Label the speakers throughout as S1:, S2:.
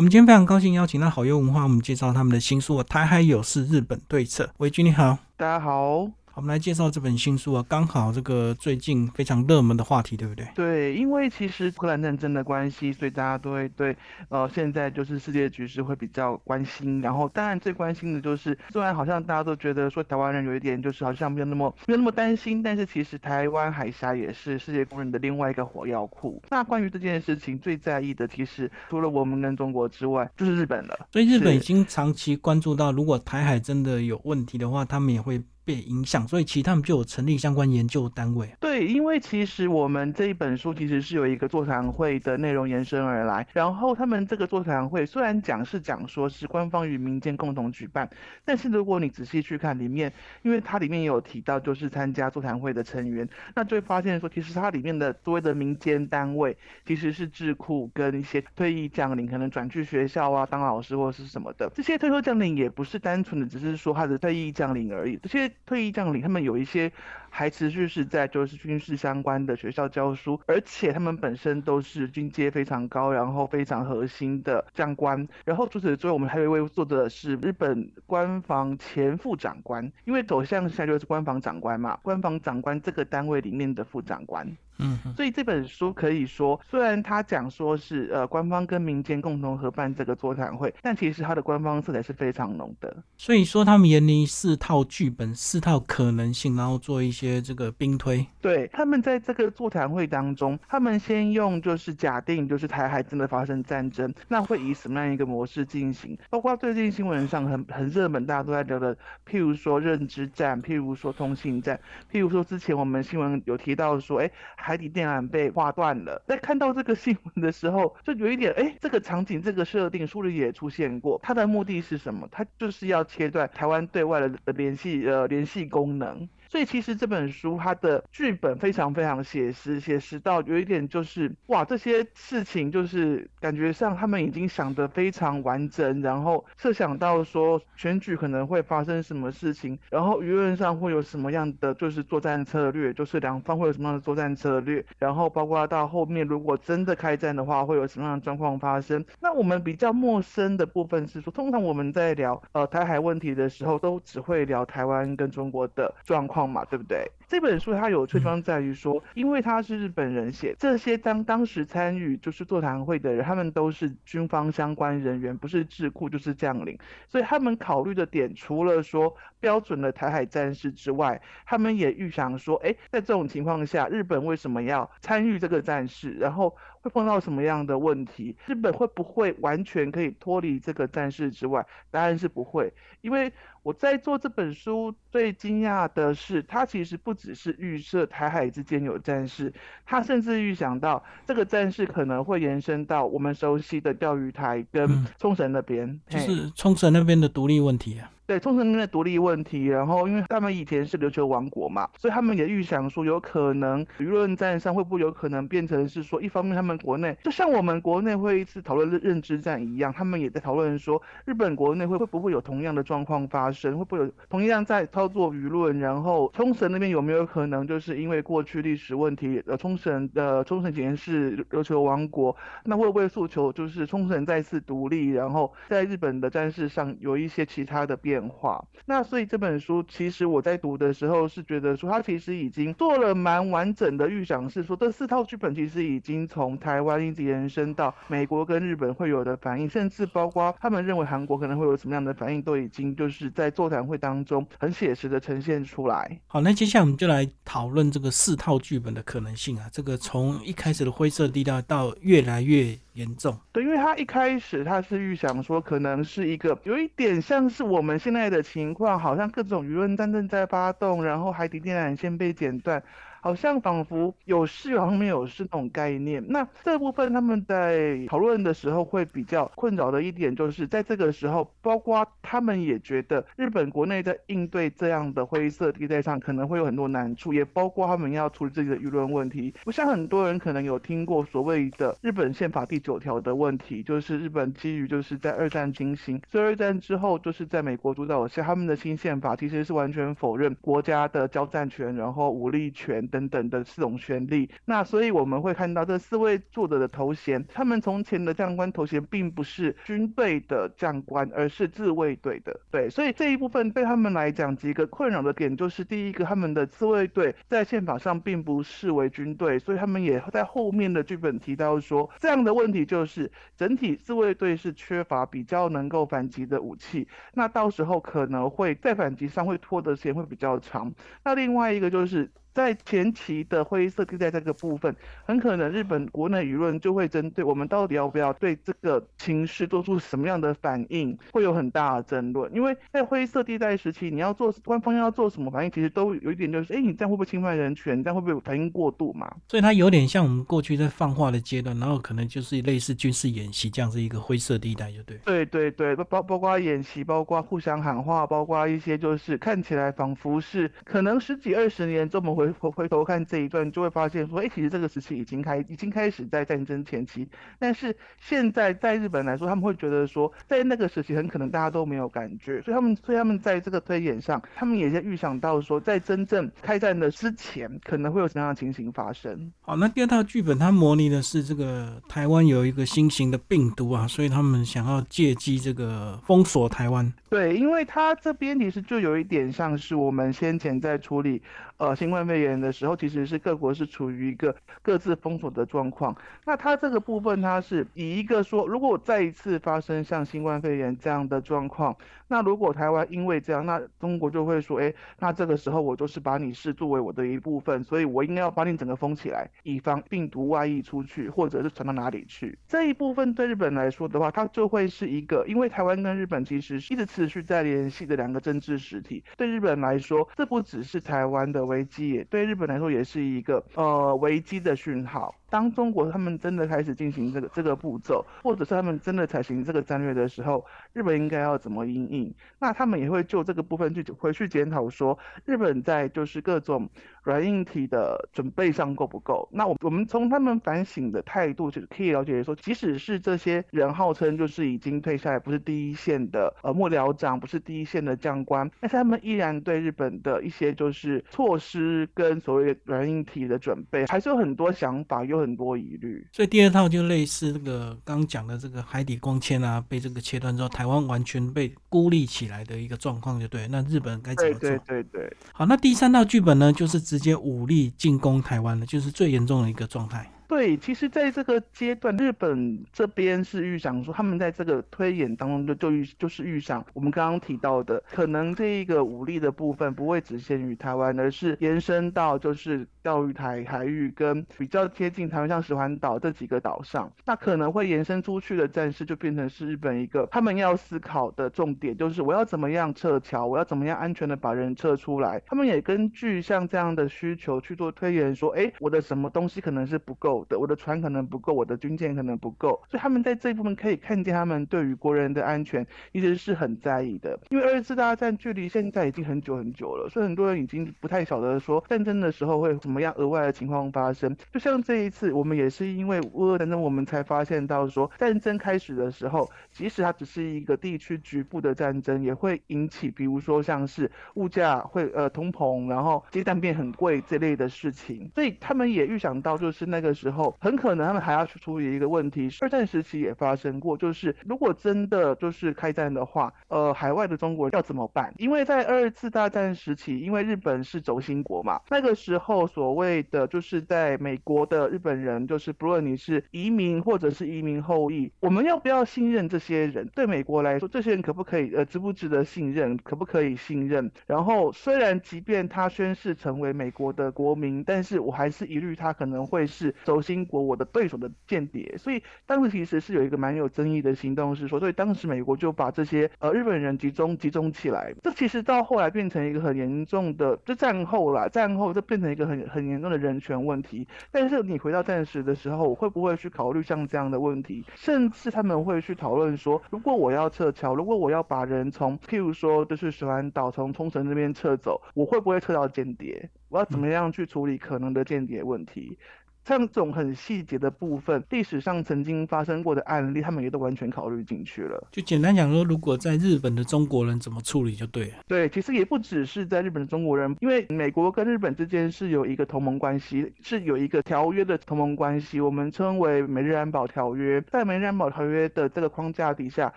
S1: 我们今天非常高兴邀请到好优文化，我们介绍他们的新书《台海有事，日本对策》。维君你好，
S2: 大家好。
S1: 我们来介绍这本新书啊，刚好这个最近非常热门的话题，对不对？
S2: 对，因为其实乌克兰战争的关系，所以大家都会对呃现在就是世界局势会比较关心。然后当然最关心的就是，虽然好像大家都觉得说台湾人有一点就是好像没有那么没有那么担心，但是其实台湾海峡也是世界公认的另外一个火药库。那关于这件事情最在意的，其实除了我们跟中国之外，就是日本了。
S1: 所以日本已经长期关注到，如果台海真的有问题的话，他们也会。被影响，所以其实他们就有成立相关研究单位。
S2: 对，因为其实我们这一本书其实是有一个座谈会的内容延伸而来。然后他们这个座谈会虽然讲是讲说是官方与民间共同举办，但是如果你仔细去看里面，因为它里面也有提到就是参加座谈会的成员，那就会发现说其实它里面的所谓的民间单位其实是智库跟一些退役将领，可能转去学校啊当老师或是什么的。这些退休将领也不是单纯的只是说他的退役将领而已，这些。退役将领，他们有一些还持续是在就是军事相关的学校教书，而且他们本身都是军阶非常高，然后非常核心的将官。然后除此之外，我们还有一位作者是日本官房前副长官，因为走向下就是官房长官嘛，官房长官这个单位里面的副长官。嗯，所以这本书可以说，虽然他讲说是呃官方跟民间共同合办这个座谈会，但其实它的官方色彩是非常浓的。
S1: 所以说他们研拟四套剧本、四套可能性，然后做一些些这个兵推。
S2: 对，他们在这个座谈会当中，他们先用就是假定就是台海真的发生战争，那会以什么样一个模式进行？包括最近新闻上很很热门，大家都在聊的，譬如说认知战，譬如说通信战，譬如说之前我们新闻有提到说，哎。海底电缆被划断了，在看到这个新闻的时候，就有一点，哎，这个场景、这个设定书里也出现过。它的目的是什么？它就是要切断台湾对外的联系呃联系功能。所以其实这本书它的剧本非常非常写实，写实到有一点就是哇，这些事情就是感觉上他们已经想得非常完整，然后设想到说选举可能会发生什么事情，然后舆论上会有什么样的就是作战策略，就是两方会有什么样的作战策略，然后包括到后面如果真的开战的话，会有什么样的状况发生。那我们比较陌生的部分是说，通常我们在聊呃台海问题的时候，都只会聊台湾跟中国的状况。嘛，对不对？这本书它有趣地方在于说，因为它是日本人写，这些当当时参与就是座谈会的人，他们都是军方相关人员，不是智库就是将领，所以他们考虑的点，除了说标准的台海战事之外，他们也预想说，哎，在这种情况下，日本为什么要参与这个战事？然后会碰到什么样的问题？日本会不会完全可以脱离这个战事之外？答案是不会，因为我在做这本书最惊讶的是，它其实不只是预设台海之间有战事，他甚至预想到这个战事可能会延伸到我们熟悉的钓鱼台跟冲绳那边，
S1: 就是冲绳那边的独立问题啊。
S2: 对冲绳那边的独立问题，然后因为他们以前是琉球王国嘛，所以他们也预想说，有可能舆论战上会不会有可能变成是说，一方面他们国内就像我们国内会一次讨论认认知战一样，他们也在讨论说，日本国内会会不会有同样的状况发生，会不会有同样在操作舆论，然后冲绳那边有没有可能就是因为过去历史问题，呃，冲绳的冲绳以前是琉球王国，那会不会诉求就是冲绳再次独立，然后在日本的战事上有一些其他的变。变化，那所以这本书其实我在读的时候是觉得说，他其实已经做了蛮完整的预想，是说这四套剧本其实已经从台湾一直延伸到美国跟日本会有的反应，甚至包括他们认为韩国可能会有什么样的反应，都已经就是在座谈会当中很写实的呈现出来。
S1: 好，那接下来我们就来讨论这个四套剧本的可能性啊，这个从一开始的灰色地带到越来越。严重，
S2: 对，因为他一开始他是预想说，可能是一个有一点像是我们现在的情况，好像各种舆论战正在发动，然后海底电缆线被剪断。好像仿佛有事，好像没有事那种概念。那这部分他们在讨论的时候会比较困扰的一点，就是在这个时候，包括他们也觉得日本国内在应对这样的灰色地带上可能会有很多难处，也包括他们要处理自己的舆论问题。不像很多人可能有听过所谓的日本宪法第九条的问题，就是日本基于就是在二战进行，所以二战之后就是在美国主导下，他们的新宪法其实是完全否认国家的交战权，然后武力权。等等的四种权利。那所以我们会看到这四位作者的头衔，他们从前的将官头衔并不是军队的将官，而是自卫队的。对，所以这一部分对他们来讲，几个困扰的点就是第一个，他们的自卫队在宪法上并不视为军队，所以他们也在后面的剧本提到说，这样的问题就是整体自卫队是缺乏比较能够反击的武器，那到时候可能会在反击上会拖的时间会比较长。那另外一个就是。在前期的灰色地带这个部分，很可能日本国内舆论就会针对我们到底要不要对这个情势做出什么样的反应，会有很大的争论。因为在灰色地带时期，你要做官方要做什么反应，其实都有一点就是，哎，你这样会不会侵犯人权？这样会不会反应过度嘛？
S1: 所以它有点像我们过去在放话的阶段，然后可能就是类似军事演习这样子一个灰色地带，就对。
S2: 对对对，包包括演习，包括互相喊话，包括一些就是看起来仿佛是可能十几二十年这么回。回回头看这一段，就会发现说，哎，其实这个时期已经开，已经开始在战争前期。但是现在在日本来说，他们会觉得说，在那个时期很可能大家都没有感觉，所以他们，所以他们在这个推演上，他们也在预想到说，在真正开战的之前，可能会有什么样的情形发生。
S1: 好，那第二套剧本它模拟的是这个台湾有一个新型的病毒啊，所以他们想要借机这个封锁台湾。
S2: 对，因为他这边其实就有一点像是我们先前在处理呃新冠肺炎的时候，其实是各国是处于一个各自封锁的状况。那它这个部分，它是以一个说，如果再一次发生像新冠肺炎这样的状况。那如果台湾因为这样，那中国就会说，哎，那这个时候我就是把你视作为我的一部分，所以我应该要把你整个封起来，以防病毒外溢出去，或者是传到哪里去。这一部分对日本来说的话，它就会是一个，因为台湾跟日本其实一直持续在联系的两个政治实体。对日本来说，这不只是台湾的危机，对日本来说也是一个呃危机的讯号。当中国他们真的开始进行这个这个步骤，或者是他们真的采行这个战略的时候，日本应该要怎么应应？那他们也会就这个部分去回去检讨，说日本在就是各种。软硬体的准备上够不够？那我我们从他们反省的态度就可以了解说，即使是这些人号称就是已经退下来，不是第一线的呃幕僚长，不是第一线的将官，但是他们依然对日本的一些就是措施跟所谓软硬体的准备，还是有很多想法，有很多疑虑。
S1: 所以第二套就类似这个刚讲的这个海底光纤啊，被这个切断之后，台湾完全被孤立起来的一个状况，就对。那日本该怎么做？
S2: 对对对对。
S1: 好，那第三套剧本呢，就是。直接武力进攻台湾了，就是最严重的一个状态。
S2: 对，其实在这个阶段，日本这边是预想说，他们在这个推演当中就就预就是预想，我们刚刚提到的，可能这一个武力的部分不会只限于台湾，而是延伸到就是钓鱼台海域跟比较接近台湾像石环岛这几个岛上，那可能会延伸出去的战事就变成是日本一个他们要思考的重点，就是我要怎么样撤侨，我要怎么样安全的把人撤出来。他们也根据像这样的需求去做推演，说，哎，我的什么东西可能是不够。的我的船可能不够，我的军舰可能不够，所以他们在这一部分可以看见，他们对于国人的安全一直是很在意的。因为二次大战距离现在已经很久很久了，所以很多人已经不太晓得说战争的时候会什么样额外的情况发生。就像这一次，我们也是因为乌俄战争，我们才发现到说战争开始的时候，即使它只是一个地区局部的战争，也会引起，比如说像是物价会呃通膨，然后鸡蛋变很贵这类的事情。所以他们也预想到，就是那个时候。后很可能他们还要去处理一个问题，二战时期也发生过，就是如果真的就是开战的话，呃，海外的中国要怎么办？因为在二次大战时期，因为日本是轴心国嘛，那个时候所谓的就是在美国的日本人，就是不论你是移民或者是移民后裔，我们要不要信任这些人？对美国来说，这些人可不可以呃值不值得信任？可不可以信任？然后虽然即便他宣誓成为美国的国民，但是我还是疑虑他可能会是轴心。英国我的对手的间谍，所以当时其实是有一个蛮有争议的行动，是说，所以当时美国就把这些呃日本人集中集中起来，这其实到后来变成一个很严重的，就战后啦，战后就变成一个很很严重的人权问题。但是你回到战时的时候，我会不会去考虑像这样的问题？甚至他们会去讨论说，如果我要撤侨，如果我要把人从譬如说就是石环岛从冲绳那边撤走，我会不会撤到间谍？我要怎么样去处理可能的间谍问题？像这种很细节的部分，历史上曾经发生过的案例，他们也都完全考虑进去了。
S1: 就简单讲说，如果在日本的中国人怎么处理就对了。
S2: 对，其实也不只是在日本的中国人，因为美国跟日本之间是有一个同盟关系，是有一个条约的同盟关系，我们称为美日安保条约。在美日安保条约的这个框架底下，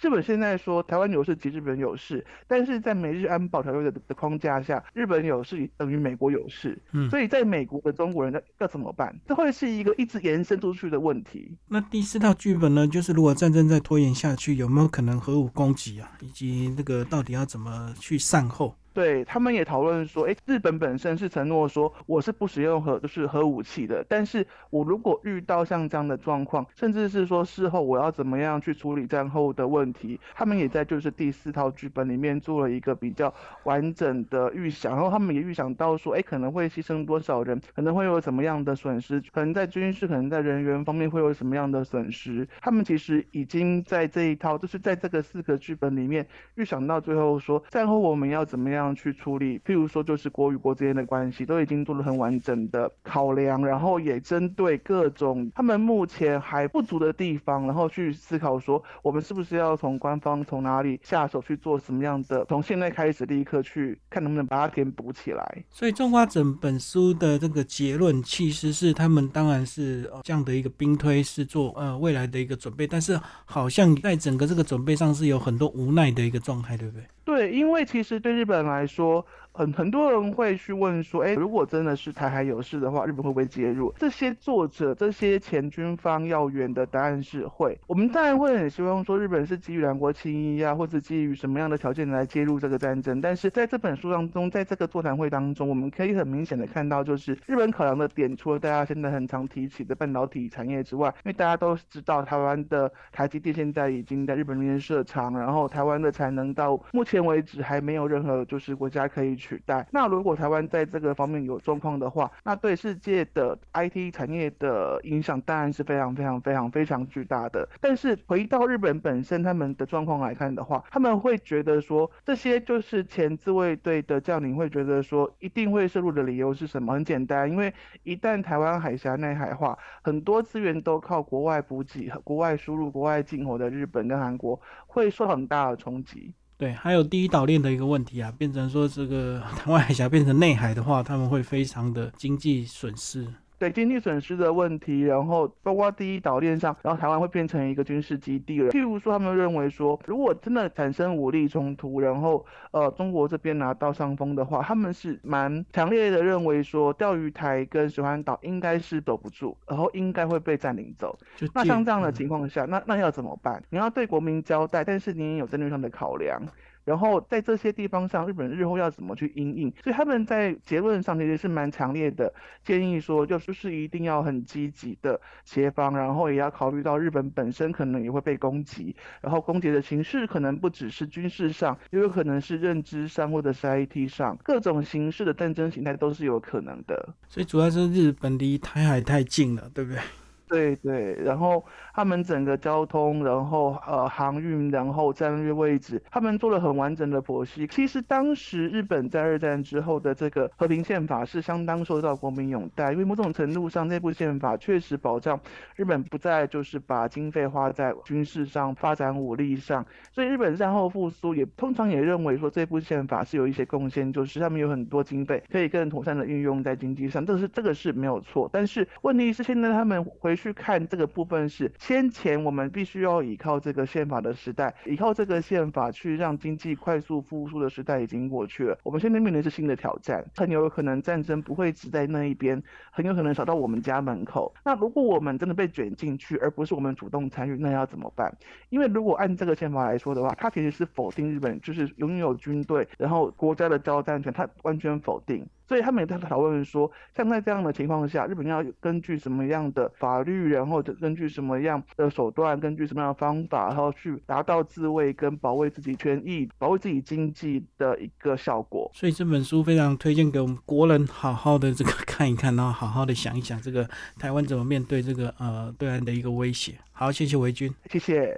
S2: 日本现在说台湾有事即日本有事，但是在美日安保条约的的框架下，日本有事等于美国有事。嗯，所以在美国的中国人要要怎么办？这会这是一个一直延伸出去的问题。
S1: 那第四套剧本呢？就是如果战争再拖延下去，有没有可能核武攻击啊？以及那个到底要怎么去善后？
S2: 对他们也讨论说，哎，日本本身是承诺说我是不使用核就是核武器的，但是我如果遇到像这样的状况，甚至是说事后我要怎么样去处理战后的问题，他们也在就是第四套剧本里面做了一个比较完整的预想，然后他们也预想到说，哎，可能会牺牲多少人，可能会有什么样的损失，可能在军事，可能在人员方面会有什么样的损失，他们其实已经在这一套，就是在这个四个剧本里面预想到最后说，战后我们要怎么样。去处理，譬如说就是国与国之间的关系，都已经做了很完整的考量，然后也针对各种他们目前还不足的地方，然后去思考说，我们是不是要从官方从哪里下手去做什么样的，从现在开始立刻去看能不能把它填补起来。
S1: 所以《种花整本书的这个结论，其实是他们当然是这样的一个兵推，是做呃未来的一个准备，但是好像在整个这个准备上是有很多无奈的一个状态，对不对？
S2: 对，因为其实对日本来来说。很很多人会去问说，哎，如果真的是台海有事的话，日本会不会介入？这些作者、这些前军方要员的答案是会。我们当然会很希望说，日本是基于两国情谊啊，或者基于什么样的条件来介入这个战争。但是在这本书当中，在这个座谈会当中，我们可以很明显的看到，就是日本考量的点，除了大家现在很常提起的半导体产业之外，因为大家都知道台湾的台积电现在已经在日本那边设厂，然后台湾的产能到目前为止还没有任何就是国家可以。取代。那如果台湾在这个方面有状况的话，那对世界的 IT 产业的影响当然是非常非常非常非常巨大的。但是回到日本本身他们的状况来看的话，他们会觉得说这些就是前自卫队的将领会觉得说一定会涉入的理由是什么？很简单，因为一旦台湾海峡内海化，很多资源都靠国外补给国外输入、国外进口的日本跟韩国会受很大的冲击。
S1: 对，还有第一岛链的一个问题啊，变成说这个 台湾海峡变成内海的话，他们会非常的经济损失。
S2: 对经济损失的问题，然后包括第一岛链上，然后台湾会变成一个军事基地了。譬如说，他们认为说，如果真的产生武力冲突，然后呃中国这边拿到上风的话，他们是蛮强烈的认为说，钓鱼台跟水环岛应该是守不住，然后应该会被占领走。那像这样的情况下，那那要怎么办？你要对国民交代，但是你也有战略上的考量。然后在这些地方上，日本日后要怎么去应应？所以他们在结论上其实是蛮强烈的建议说，就是是一定要很积极的协防，然后也要考虑到日本本身可能也会被攻击，然后攻击的形式可能不只是军事上，也有可能是认知上或者是 IT 上，各种形式的战争形态都是有可能的。
S1: 所以主要是日本离台海太近了，对不对？
S2: 对对，然后他们整个交通，然后呃航运，然后战略位置，他们做了很完整的剖析。其实当时日本在二战之后的这个和平宪法是相当受到国民拥戴，因为某种程度上这部宪法确实保障日本不再就是把经费花在军事上、发展武力上。所以日本战后复苏也通常也认为说这部宪法是有一些贡献，就是他们有很多经费可以更妥善的运用在经济上，这是这个是没有错。但是问题是现在他们回去看这个部分是先前我们必须要依靠这个宪法的时代，依靠这个宪法去让经济快速复苏的时代已经过去了。我们现在面临是新的挑战，很有可能战争不会只在那一边，很有可能扫到我们家门口。那如果我们真的被卷进去，而不是我们主动参与，那要怎么办？因为如果按这个宪法来说的话，它其实是否定日本就是拥有军队，然后国家的交战权，它完全否定。所以他们也在讨论说，像在这样的情况下，日本要根据什么样的法律，然后根据什么样的手段，根据什么样的方法，然后去达到自卫跟保卫自己权益、保卫自己经济的一个效果。
S1: 所以这本书非常推荐给我们国人好好的这个 看一看，然后好好的想一想，这个台湾怎么面对这个呃对岸的一个威胁。好，谢谢维军，
S2: 谢谢。